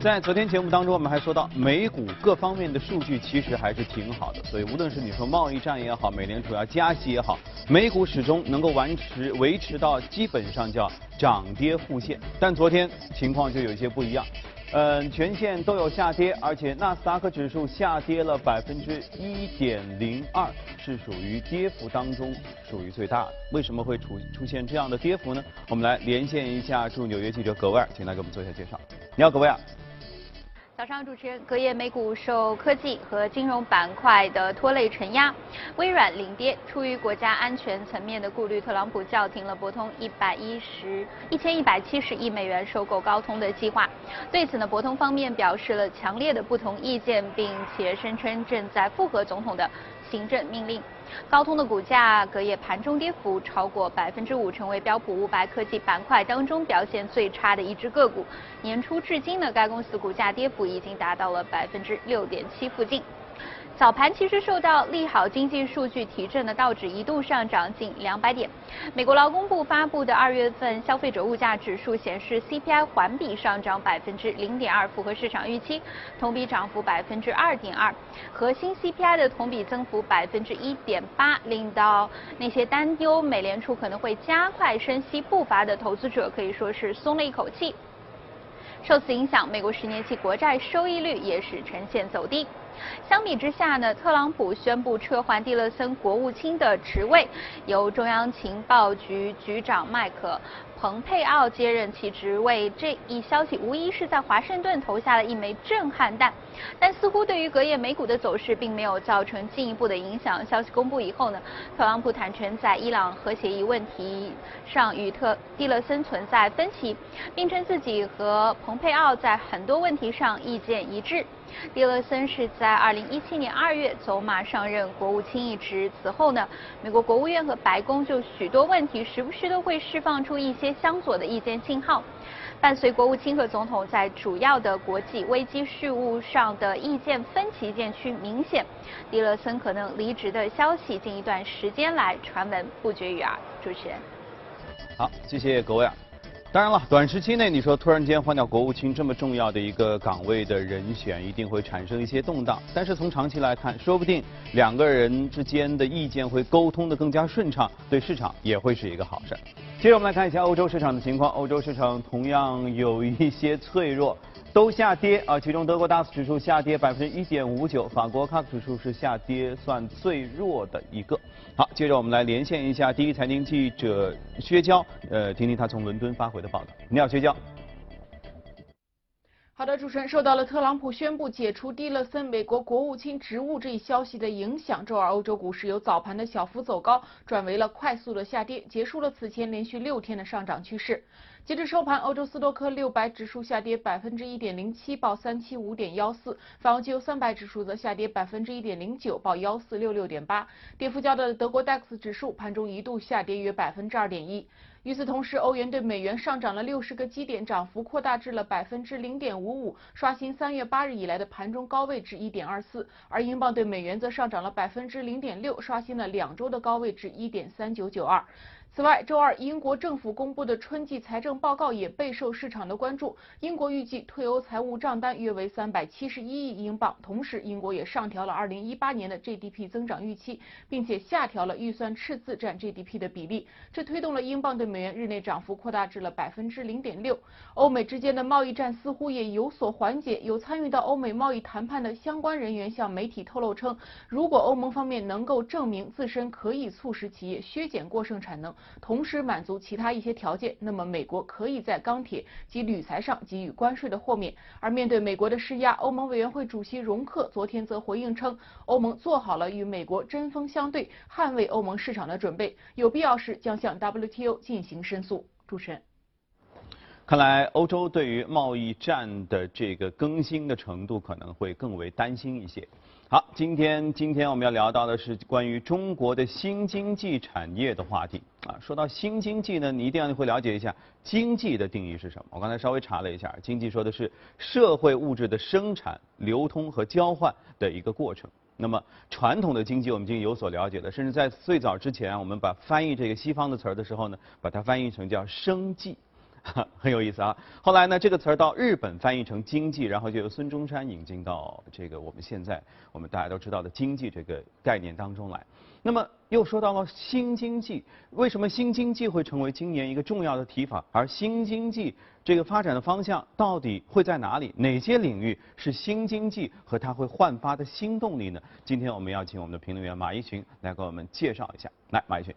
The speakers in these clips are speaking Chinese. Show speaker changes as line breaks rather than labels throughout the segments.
在昨天节目当中，我们还说到美股各方面的数据其实还是挺好的，所以无论是你说贸易战也好，美联储要加息也好，美股始终能够维持维持到基本上叫涨跌互现。但昨天情况就有一些不一样，嗯，全线都有下跌，而且纳斯达克指数下跌了百分之一点零二，是属于跌幅当中属于最大的。为什么会出出现这样的跌幅呢？我们来连线一下驻纽约记者葛威尔，请他给我们做一下介绍。你好，葛威尔。
早上，主持人，隔夜美股受科技和金融板块的拖累承压，微软领跌。出于国家安全层面的顾虑，特朗普叫停了博通一百一十一千一百七十亿美元收购高通的计划。对此呢，博通方面表示了强烈的不同意见，并且声称正在复核总统的行政命令。高通的股价隔夜盘中跌幅超过百分之五，成为标普五百科技板块当中表现最差的一只个股。年初至今呢，该公司股价跌幅已经达到了百分之六点七附近。早盘其实受到利好经济数据提振的道指一度上涨近两百点。美国劳工部发布的二月份消费者物价指数显示，CPI 环比上涨百分之零点二，符合市场预期，同比涨幅百分之二点二。核心 CPI 的同比增幅百分之一点八，令到那些担忧美联储可能会加快升息步伐的投资者可以说是松了一口气。受此影响，美国十年期国债收益率也是呈现走低。相比之下呢，特朗普宣布撤换蒂勒森国务卿的职位，由中央情报局局长麦克。蓬佩奥接任其职位，这一消息无疑是在华盛顿投下了一枚震撼弹，但似乎对于隔夜美股的走势并没有造成进一步的影响。消息公布以后呢，特朗普坦诚在伊朗核协议问题上与特蒂勒森存在分歧，并称自己和蓬佩奥在很多问题上意见一致。蒂勒森是在2017年2月走马上任国务卿一职，此后呢，美国国务院和白宫就许多问题时不时都会释放出一些。相左的意见信号，伴随国务卿和总统在主要的国际危机事务上的意见分歧渐趋明显，蒂勒森可能离职的消息近一段时间来传闻不绝于耳。主持人，
好，谢谢各位啊。当然了，短时期内你说突然间换掉国务卿这么重要的一个岗位的人选，一定会产生一些动荡。但是从长期来看，说不定两个人之间的意见会沟通的更加顺畅，对市场也会是一个好事。接着我们来看一下欧洲市场的情况，欧洲市场同样有一些脆弱。都下跌啊，其中德国 DAX 指数下跌百分之一点五九，法国 CAC 指数是下跌算最弱的一个。好，接着我们来连线一下第一财经记者薛娇，呃，听听她从伦敦发回的报道。你好，薛娇。
好的，主持人，受到了特朗普宣布解除蒂勒森美国国务卿职务这一消息的影响，周二欧洲股市由早盘的小幅走高转为了快速的下跌，结束了此前连续六天的上涨趋势。截至收盘，欧洲斯托克六百指数下跌百分之一点零七，报三七五点幺四；法国 CAC 三百指数则下跌百分之一点零九，报幺四六六点八。跌幅较大的德国 DAX 指数盘中一度下跌约百分之二点一。与此同时，欧元对美元上涨了六十个基点，涨幅扩大至了百分之零点五五，刷新三月八日以来的盘中高位至一点二四。而英镑对美元则上涨了百分之零点六，刷新了两周的高位至一点三九九二。此外，周二英国政府公布的春季财政报告也备受市场的关注。英国预计退欧财务账单约为三百七十一亿英镑。同时，英国也上调了二零一八年的 GDP 增长预期，并且下调了预算赤字占 GDP 的比例。这推动了英镑对美元日内涨幅扩大至了百分之零点六。欧美之间的贸易战似乎也有所缓解。有参与到欧美贸易谈判的相关人员向媒体透露称，如果欧盟方面能够证明自身可以促使企业削减过剩产能，同时满足其他一些条件，那么美国可以在钢铁及铝材上给予关税的豁免。而面对美国的施压，欧盟委员会主席容克昨天则回应称，欧盟做好了与美国针锋相对、捍卫欧盟市场的准备，有必要时将向 WTO 进行申诉。主持人，
看来欧洲对于贸易战的这个更新的程度可能会更为担心一些。好，今天今天我们要聊到的是关于中国的新经济产业的话题啊。说到新经济呢，你一定要会了解一下经济的定义是什么。我刚才稍微查了一下，经济说的是社会物质的生产、流通和交换的一个过程。那么传统的经济我们已经有所了解了，甚至在最早之前，我们把翻译这个西方的词儿的时候呢，把它翻译成叫生计。很有意思啊。后来呢，这个词儿到日本翻译成经济，然后就由孙中山引进到这个我们现在我们大家都知道的经济这个概念当中来。那么又说到了新经济，为什么新经济会成为今年一个重要的提法？而新经济这个发展的方向到底会在哪里？哪些领域是新经济和它会焕发的新动力呢？今天我们邀请我们的评论员马一群来给我们介绍一下。来，马一群。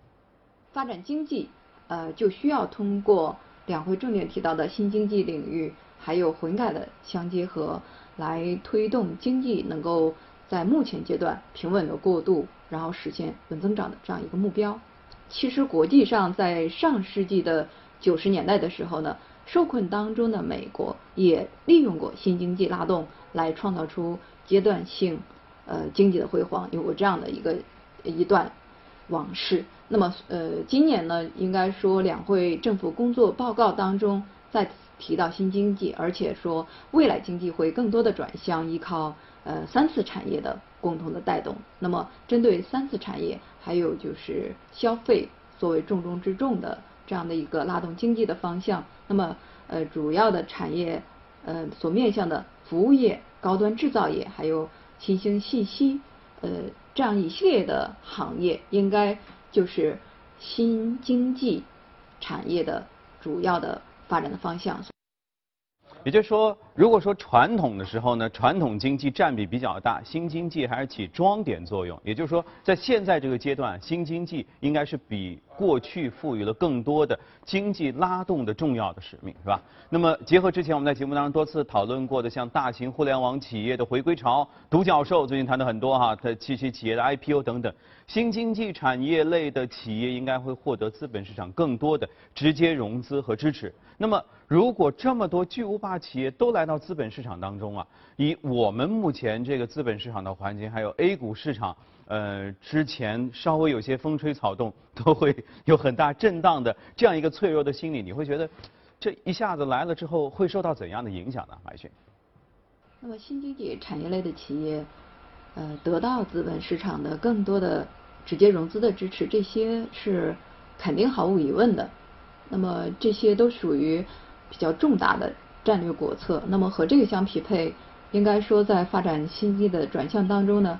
发展经济，呃，就需要通过两会重点提到的新经济领域，还有混改的相结合，来推动经济能够在目前阶段平稳的过渡。然后实现稳增长的这样一个目标。其实国际上在上世纪的九十年代的时候呢，受困当中的美国也利用过新经济拉动来创造出阶段性呃经济的辉煌，有过这样的一个一段往事。那么呃今年呢，应该说两会政府工作报告当中再提到新经济，而且说未来经济会更多的转向依靠呃三次产业的。共同的带动。那么，针对三次产业，还有就是消费作为重中之重的这样的一个拉动经济的方向。那么，呃，主要的产业，呃，所面向的服务业、高端制造业，还有新兴信息，呃，这样一系列的行业，应该就是新经济产业的主要的发展的方向。
也就是说，如果说传统的时候呢，传统经济占比比较大，新经济还是起装点作用。也就是说，在现在这个阶段，新经济应该是比过去赋予了更多的经济拉动的重要的使命，是吧？那么，结合之前我们在节目当中多次讨论过的，像大型互联网企业的回归潮、独角兽，最近谈的很多哈，它这些企业的 IPO 等等，新经济产业类的企业应该会获得资本市场更多的直接融资和支持。那么，如果这么多巨无霸企业都来到资本市场当中啊，以我们目前这个资本市场的环境，还有 A 股市场，呃，之前稍微有些风吹草动，都会 有很大震荡的这样一个脆弱的心理，你会觉得这一下子来了之后会受到怎样的影响呢？马迅。
那么新经济产业类的企业，呃，得到资本市场的更多的直接融资的支持，这些是肯定毫无疑问的。那么这些都属于。比较重大的战略国策，那么和这个相匹配，应该说在发展新经济的转向当中呢，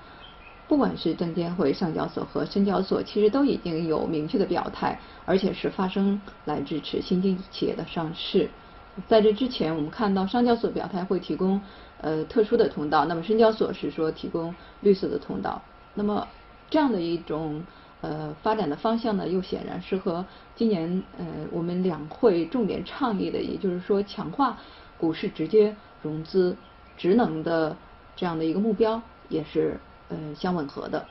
不管是证监会、上交所和深交所，其实都已经有明确的表态，而且是发声来支持新经济企业的上市。在这之前，我们看到上交所表态会提供呃特殊的通道，那么深交所是说提供绿色的通道。那么这样的一种。呃，发展的方向呢，又显然是和今年呃我们两会重点倡议的，也就是说强化股市直接融资职能的这样的一个目标，也是呃相吻合的。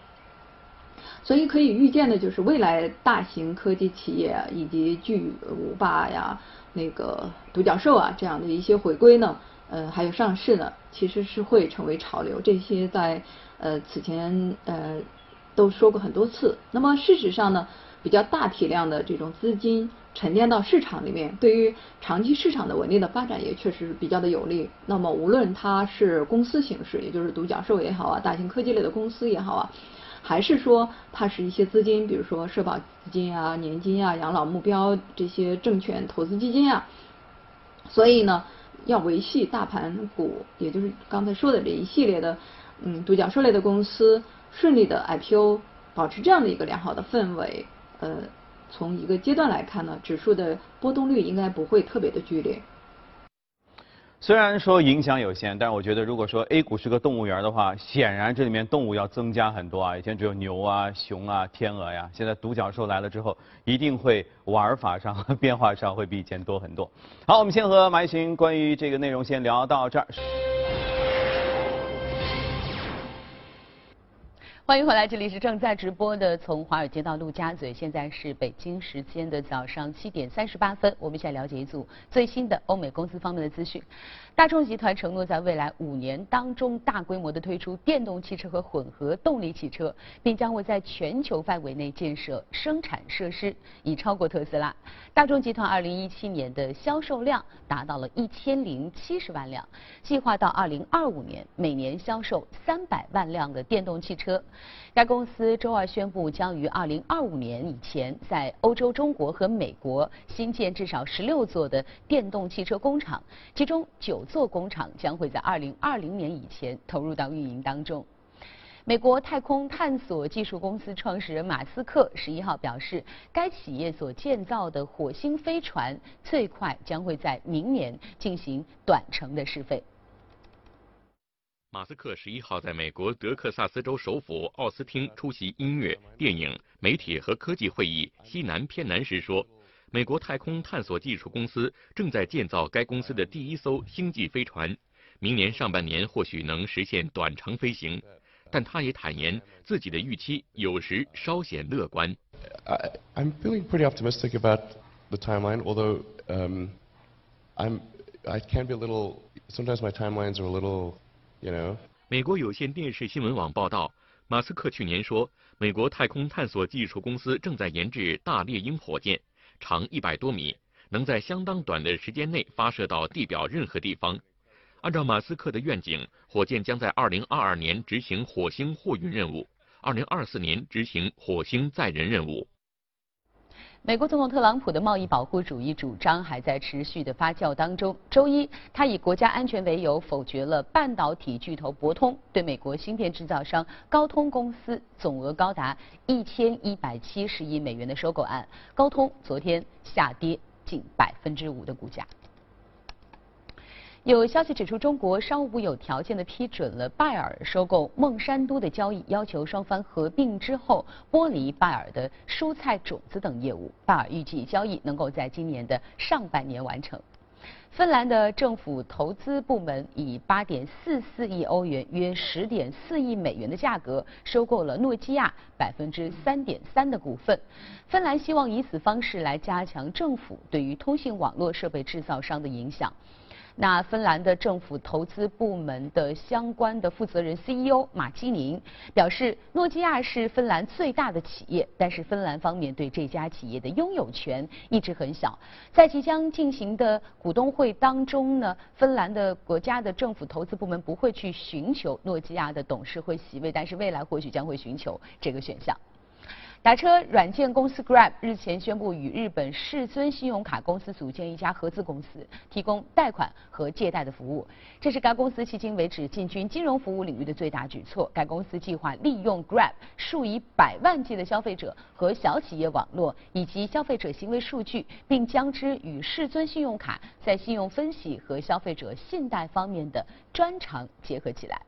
所以可以预见的就是，未来大型科技企业以及巨无霸呀、那个独角兽啊这样的一些回归呢，呃，还有上市呢，其实是会成为潮流。这些在呃此前呃。都说过很多次。那么事实上呢，比较大体量的这种资金沉淀到市场里面，对于长期市场的稳定的发展也确实比较的有利。那么无论它是公司形式，也就是独角兽也好啊，大型科技类的公司也好啊，还是说它是一些资金，比如说社保资金啊、年金啊、养老目标这些证券投资基金啊，所以呢，要维系大盘股，也就是刚才说的这一系列的嗯独角兽类的公司。顺利的 IPO，保持这样的一个良好的氛围，呃，从一个阶段来看呢，指数的波动率应该不会特别的剧烈。
虽然说影响有限，但是我觉得如果说 A 股是个动物园的话，显然这里面动物要增加很多啊。以前只有牛啊、熊啊、天鹅呀，现在独角兽来了之后，一定会玩法上和 变化上会比以前多很多。好，我们先和马一群关于这个内容先聊到这儿。
欢迎回来，这里是正在直播的从华尔街到陆家嘴，现在是北京时间的早上七点三十八分。我们现在了解一组最新的欧美公司方面的资讯。大众集团承诺在未来五年当中大规模的推出电动汽车和混合动力汽车，并将会在全球范围内建设生产设施，已超过特斯拉。大众集团二零一七年的销售量达到了一千零七十万辆，计划到二零二五年每年销售三百万辆的电动汽车。该公司周二宣布，将于2025年以前在欧洲、中国和美国新建至少16座的电动汽车工厂，其中9座工厂将会在2020年以前投入到运营当中。美国太空探索技术公司创始人马斯克十一号表示，该企业所建造的火星飞船最快将会在明年进行短程的试飞。
马斯克十一号在美国德克萨斯州首府奥斯汀出席音乐、电影、媒体和科技会议西南偏南时说，美国太空探索技术公司正在建造该公司的第一艘星际飞船，明年上半年或许能实现短程飞行。但他也坦言，自己的预期有时稍显乐观。
I'm feeling pretty optimistic about the timeline, although I'm I can be a little. Sometimes my timelines are a little, you know.
美国有线电视新闻网报道，马斯克去年说，美国太空探索技术公司正在研制大猎鹰火箭，长一百多米，能在相当短的时间内发射到地表任何地方。按照马斯克的愿景，火箭将在2022年执行火星货运任务，2024年执行火星载人任务。
美国总统特朗普的贸易保护主义主张还在持续的发酵当中。周一，他以国家安全为由否决了半导体巨头博通对美国芯片制造商高通公司总额高达一千一百七十亿美元的收购案。高通昨天下跌近百分之五的股价。有消息指出，中国商务部有条件的批准了拜耳收购孟山都的交易，要求双方合并之后剥离拜耳的蔬菜种子等业务。拜耳预计交易能够在今年的上半年完成。芬兰的政府投资部门以8.44亿欧元（约10.4亿美元）的价格收购了诺基亚百分之三点三的股份。芬兰希望以此方式来加强政府对于通信网络设备制造商的影响。那芬兰的政府投资部门的相关的负责人 CEO 马基宁表示，诺基亚是芬兰最大的企业，但是芬兰方面对这家企业的拥有权一直很小。在即将进行的股东会当中呢，芬兰的国家的政府投资部门不会去寻求诺基亚的董事会席位，但是未来或许将会寻求这个选项。打车软件公司 Grab 日前宣布与日本世尊信用卡公司组建一家合资公司，提供贷款和借贷的服务。这是该公司迄今为止进军金融服务领域的最大举措。该公司计划利用 Grab 数以百万计的消费者和小企业网络以及消费者行为数据，并将之与世尊信用卡在信用分析和消费者信贷方面的专长结合起来。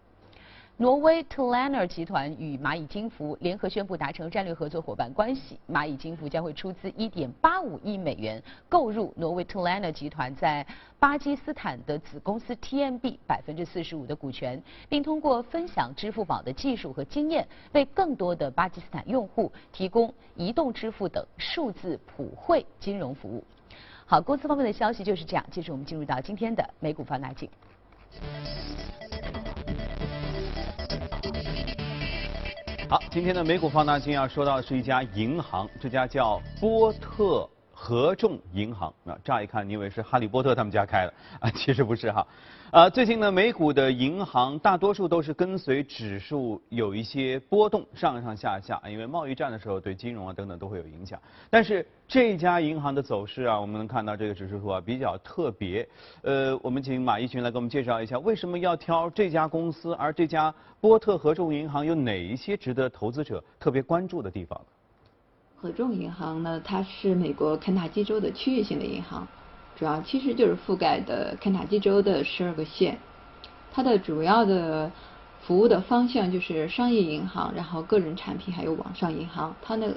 挪威 t l a n n e r 集团与蚂蚁金服联合宣布达成战略合作伙伴关系。蚂蚁金服将会出资1.85亿美元购入挪威 t l a n n e r 集团在巴基斯坦的子公司 TMB 百分之四十五的股权，并通过分享支付宝的技术和经验，为更多的巴基斯坦用户提供移动支付等数字普惠金融服务。好，公司方面的消息就是这样。接着我们进入到今天的美股放大镜。
好，今天的美股放大镜要说到的是一家银行，这家叫波特合众银行。那乍一看，你以为是哈利波特他们家开的啊？其实不是哈。呃，最近呢，美股的银行大多数都是跟随指数有一些波动，上上下下，因为贸易战的时候对金融啊等等都会有影响。但是这家银行的走势啊，我们能看到这个指数图啊比较特别。呃，我们请马一群来给我们介绍一下，为什么要挑这家公司，而这家波特合众银行有哪一些值得投资者特别关注的地方？
合众银行呢，它是美国肯塔基州的区域性的银行。主要其实就是覆盖的肯塔基州的十二个县，它的主要的服务的方向就是商业银行，然后个人产品还有网上银行。它那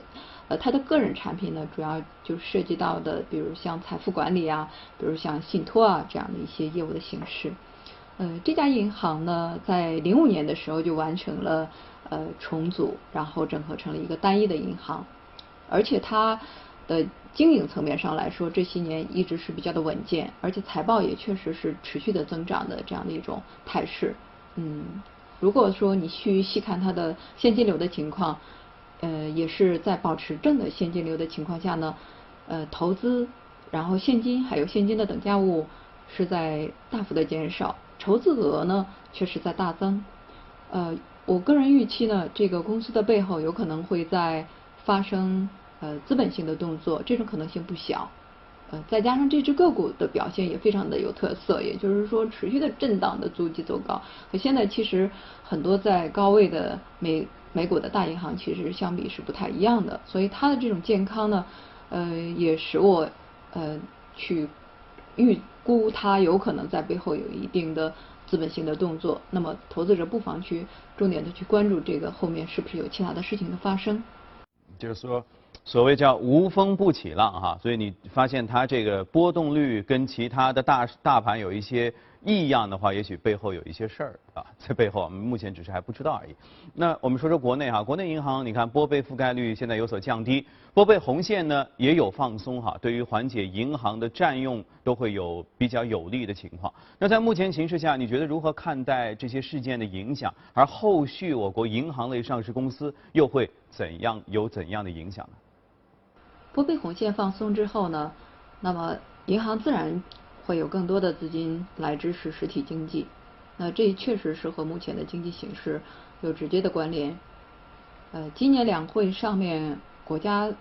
呃它的个人产品呢，主要就涉及到的，比如像财富管理啊，比如像信托啊这样的一些业务的形式。呃，这家银行呢，在零五年的时候就完成了呃重组，然后整合成了一个单一的银行，而且它。的经营层面上来说，这些年一直是比较的稳健，而且财报也确实是持续的增长的这样的一种态势。嗯，如果说你去细看它的现金流的情况，呃，也是在保持正的现金流的情况下呢，呃，投资，然后现金还有现金的等价物是在大幅的减少，筹资额呢却是在大增。呃，我个人预期呢，这个公司的背后有可能会在发生呃资本性的动作，这种可能性不小。呃，再加上这只个股的表现也非常的有特色，也就是说持续的震荡的足迹走高，和现在其实很多在高位的美美股的大银行其实相比是不太一样的，所以它的这种健康呢，呃，也使我呃去预估它有可能在背后有一定的资本性的动作。那么投资者不妨去重点的去关注这个后面是不是有其他的事情的发生。
就是说。所谓叫无风不起浪哈，所以你发现它这个波动率跟其他的大大盘有一些异样的话，也许背后有一些事儿啊，在背后我们目前只是还不知道而已。那我们说说国内哈，国内银行你看拨备覆盖率现在有所降低，拨备红线呢也有放松哈，对于缓解银行的占用都会有比较有利的情况。那在目前形势下，你觉得如何看待这些事件的影响？而后续我国银行类上市公司又会怎样有怎样的影响呢？
拨备红线放松之后呢，那么银行自然会有更多的资金来支持实体经济，那这确实是和目前的经济形势有直接的关联。呃，今年两会上面，国家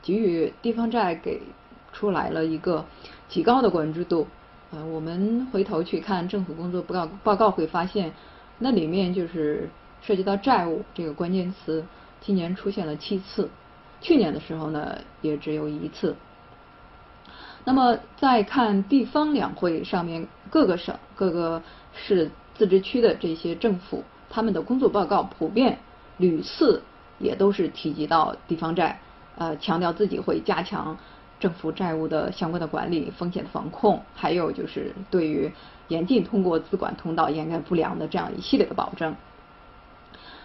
给予地方债给出来了一个极高的关注度。呃，我们回头去看政府工作报告报告会发现，那里面就是涉及到债务这个关键词，今年出现了七次。去年的时候呢，也只有一次。那么再看地方两会上面各个省、各个市、自治区的这些政府，他们的工作报告普遍屡次也都是提及到地方债，呃，强调自己会加强政府债务的相关的管理、风险的防控，还有就是对于严禁通过资管通道掩盖不良的这样一系列的保证。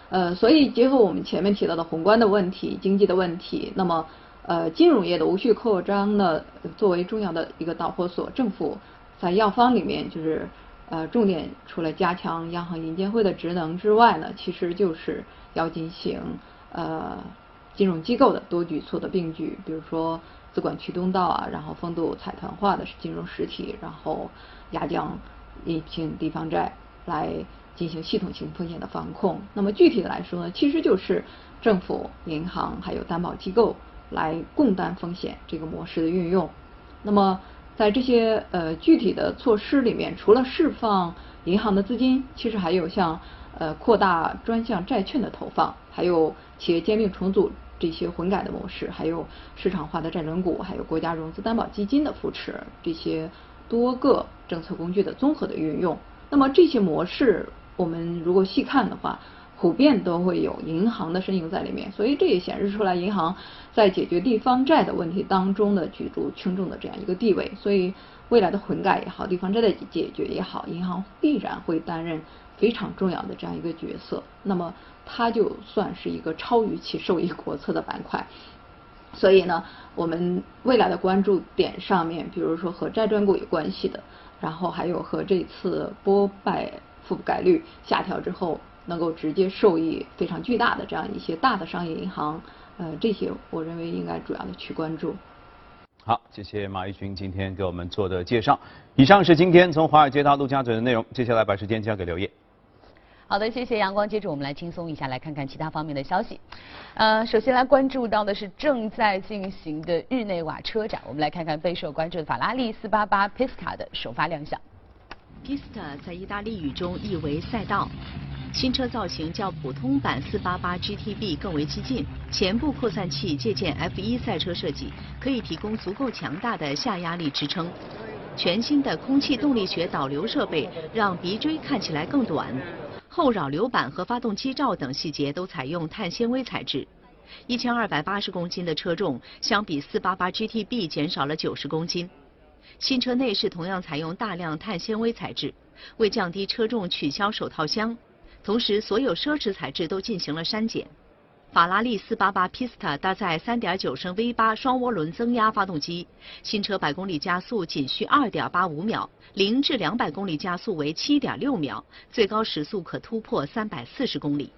呃，所以结合我们前面提到的宏观的问题、经济的问题，那么呃，金融业的无序扩张呢，作为重要的一个导火索，政府在药方里面就是呃，重点除了加强央行、银监会的职能之外呢，其实就是要进行呃金融机构的多举措的并举，比如说资管驱动道啊，然后风度财团化的金融实体，然后压降疫情地方债来。进行系统性风险的防控。那么具体的来说呢，其实就是政府、银行还有担保机构来共担风险这个模式的运用。那么在这些呃具体的措施里面，除了释放银行的资金，其实还有像呃扩大专项债券的投放，还有企业兼并重组这些混改的模式，还有市场化的债轮股，还有国家融资担保基金的扶持，这些多个政策工具的综合的运用。那么这些模式。我们如果细看的话，普遍都会有银行的身影在里面，所以这也显示出来银行在解决地方债的问题当中的举足轻重的这样一个地位。所以未来的混改也好，地方债的解决也好，银行必然会担任非常重要的这样一个角色。那么它就算是一个超预期受益国策的板块。所以呢，我们未来的关注点上面，比如说和债转股有关系的，然后还有和这次波拜。覆盖率下调之后，能够直接受益非常巨大的这样一些大的商业银行，呃，这些我认为应该主要的去关注。
好，谢谢马一军今天给我们做的介绍。以上是今天从华尔街到陆家嘴的内容，接下来把时间交给刘烨。
好的，谢谢阳光。接着我们来轻松一下，来看看其他方面的消息。呃，首先来关注到的是正在进行的日内瓦车展，我们来看看备受关注的法拉利四八八 Pista 的首发亮相。
Pista 在意大利语中意为赛道。新车造型较普通版488 GTB 更为激进，前部扩散器借鉴 F1 赛车设计，可以提供足够强大的下压力支撑。全新的空气动力学导流设备让鼻锥看起来更短。后扰流板和发动机罩等细节都采用碳纤维材质。1280公斤的车重，相比488 GTB 减少了90公斤。新车内饰同样采用大量碳纤维材质，为降低车重取消手套箱，同时所有奢侈材质都进行了删减。法拉利488 Pista 搭载3.9升 V8 双涡轮增压发动机，新车百公里加速仅需2.85秒，零至200公里加速为7.6秒，最高时速可突破340公里。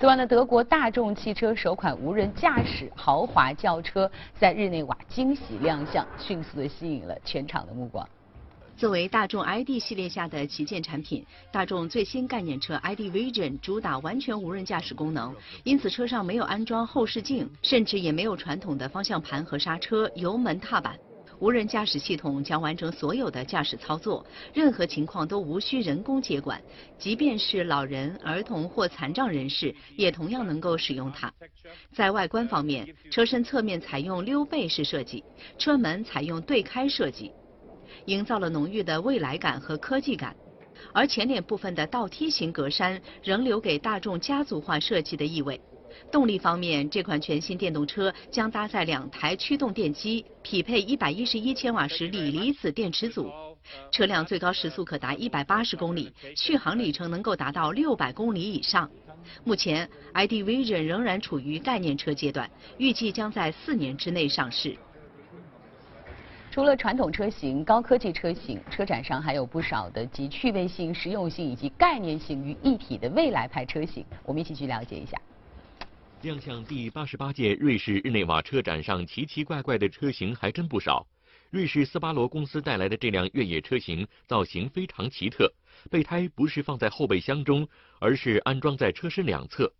此外呢，德国大众汽车首款无人驾驶豪华轿车在日内瓦惊喜亮相，迅速的吸引了全场的目光。
作为大众 ID 系列下的旗舰产品，大众最新概念车 ID Vision 主打完全无人驾驶功能，因此车上没有安装后视镜，甚至也没有传统的方向盘和刹车、油门、踏板。无人驾驶系统将完成所有的驾驶操作，任何情况都无需人工接管，即便是老人、儿童或残障人士也同样能够使用它。在外观方面，车身侧面采用溜背式设计，车门采用对开设计。营造了浓郁的未来感和科技感，而前脸部分的倒梯形格栅仍留给大众家族化设计的意味。动力方面，这款全新电动车将搭载两台驱动电机，匹配111千瓦时锂离子电池组。车辆最高时速可达180公里，续航里程能够达到600公里以上。目前，ID Vision 仍然处于概念车阶段，预计将在四年之内上市。
除了传统车型、高科技车型，车展上还有不少的集趣味性、实用性以及概念性于一体的未来派车型。我们一起去了解一下。
亮相第八十八届瑞士日内瓦车展上，奇奇怪怪的车型还真不少。瑞士斯巴罗公司带来的这辆越野车型造型非常奇特，备胎不是放在后备箱中，而是安装在车身两侧。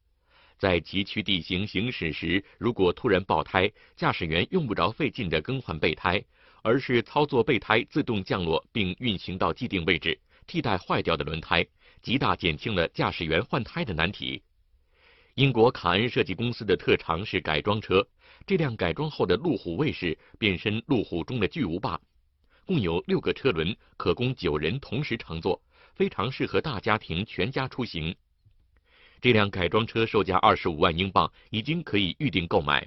在崎岖地形行驶时，如果突然爆胎，驾驶员用不着费劲的更换备胎。而是操作备胎自动降落并运行到既定位置，替代坏掉的轮胎，极大减轻了驾驶员换胎的难题。英国卡恩设计公司的特长是改装车，这辆改装后的路虎卫士变身路虎中的巨无霸，共有六个车轮，可供九人同时乘坐，非常适合大家庭全家出行。这辆改装车售价二十五万英镑，已经可以预定购买。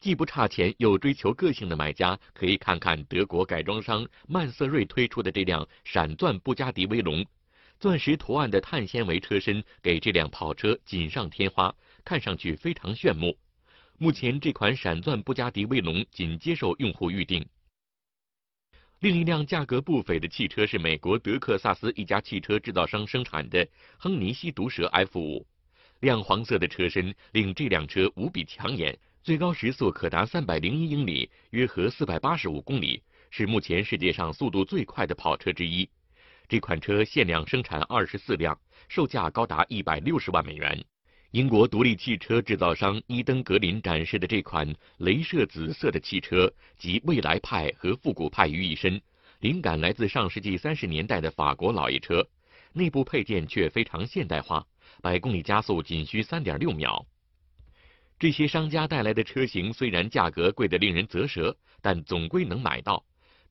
既不差钱又追求个性的买家，可以看看德国改装商曼瑟瑞推出的这辆闪钻布加迪威龙，钻石图案的碳纤维车身给这辆跑车锦上添花，看上去非常炫目。目前这款闪钻布加迪威龙仅接受用户预定。另一辆价格不菲的汽车是美国德克萨斯一家汽车制造商生产的亨尼西毒蛇 F 五，亮黄色的车身令这辆车无比抢眼。最高时速可达三百零一英里，约合四百八十五公里，是目前世界上速度最快的跑车之一。这款车限量生产二十四辆，售价高达一百六十万美元。英国独立汽车制造商伊登格林展示的这款镭射紫色的汽车，集未来派和复古派于一身，灵感来自上世纪三十年代的法国老爷车，内部配件却非常现代化，百公里加速仅需三点六秒。这些商家带来的车型虽然价格贵得令人啧舌，但总归能买到。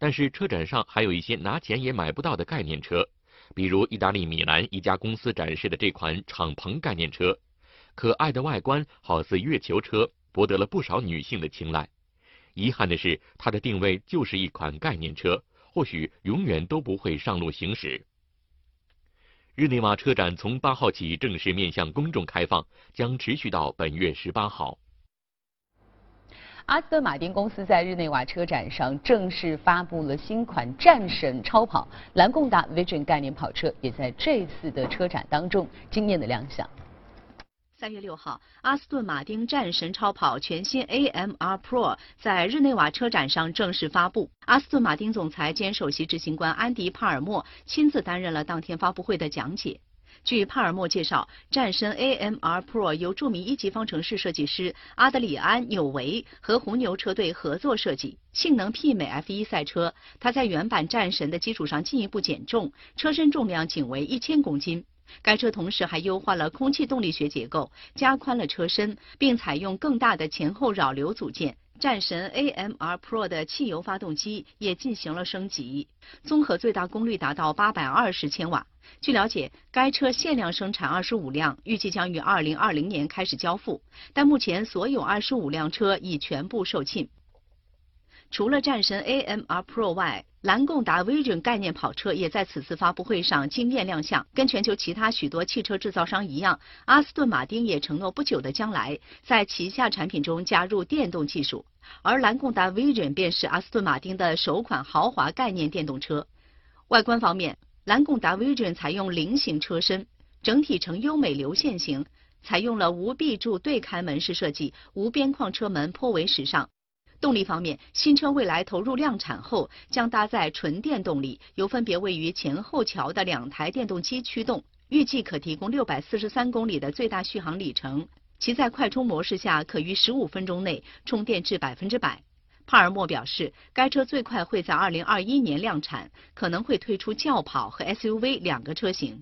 但是车展上还有一些拿钱也买不到的概念车，比如意大利米兰一家公司展示的这款敞篷概念车，可爱的外观好似月球车，博得了不少女性的青睐。遗憾的是，它的定位就是一款概念车，或许永远都不会上路行驶。日内瓦车展从八号起正式面向公众开放，将持续到本月十八号。
阿斯顿马丁公司在日内瓦车展上正式发布了新款战神超跑蓝贡达 Vision 概念跑车，也在这次的车展当中惊艳的亮相。
三月六号，阿斯顿马丁战神超跑全新 AMR Pro 在日内瓦车展上正式发布。阿斯顿马丁总裁兼首席执行官安迪·帕尔默亲自担任了当天发布会的讲解。据帕尔默介绍，战神 AMR Pro 由著名一级方程式设计师阿德里安·纽维和红牛车队合作设计，性能媲美 F1 赛车。它在原版战神的基础上进一步减重，车身重量仅为一千公斤。该车同时还优化了空气动力学结构，加宽了车身，并采用更大的前后扰流组件。战神 AMR Pro 的汽油发动机也进行了升级，综合最大功率达到八百二十千瓦。据了解，该车限量生产二十五辆，预计将于二零二零年开始交付。但目前所有二十五辆车已全部售罄。除了战神 AMR Pro 外，蓝贡达 Vision 概念跑车也在此次发布会上惊艳亮相。跟全球其他许多汽车制造商一样，阿斯顿马丁也承诺不久的将来在旗下产品中加入电动技术。而蓝贡达 Vision 便是阿斯顿马丁的首款豪华概念电动车。外观方面，蓝贡达 Vision 采用菱形车身，整体呈优美流线型，采用了无壁柱对开门式设计，无边框车门颇为时尚。动力方面，新车未来投入量产后，将搭载纯电动力，由分别位于前后桥的两台电动机驱动，预计可提供六百四十三公里的最大续航里程。其在快充模式下，可于十五分钟内充电至百分之百。帕尔默表示，该车最快会在二零二一年量产，可能会推出轿跑和 SUV 两个车型。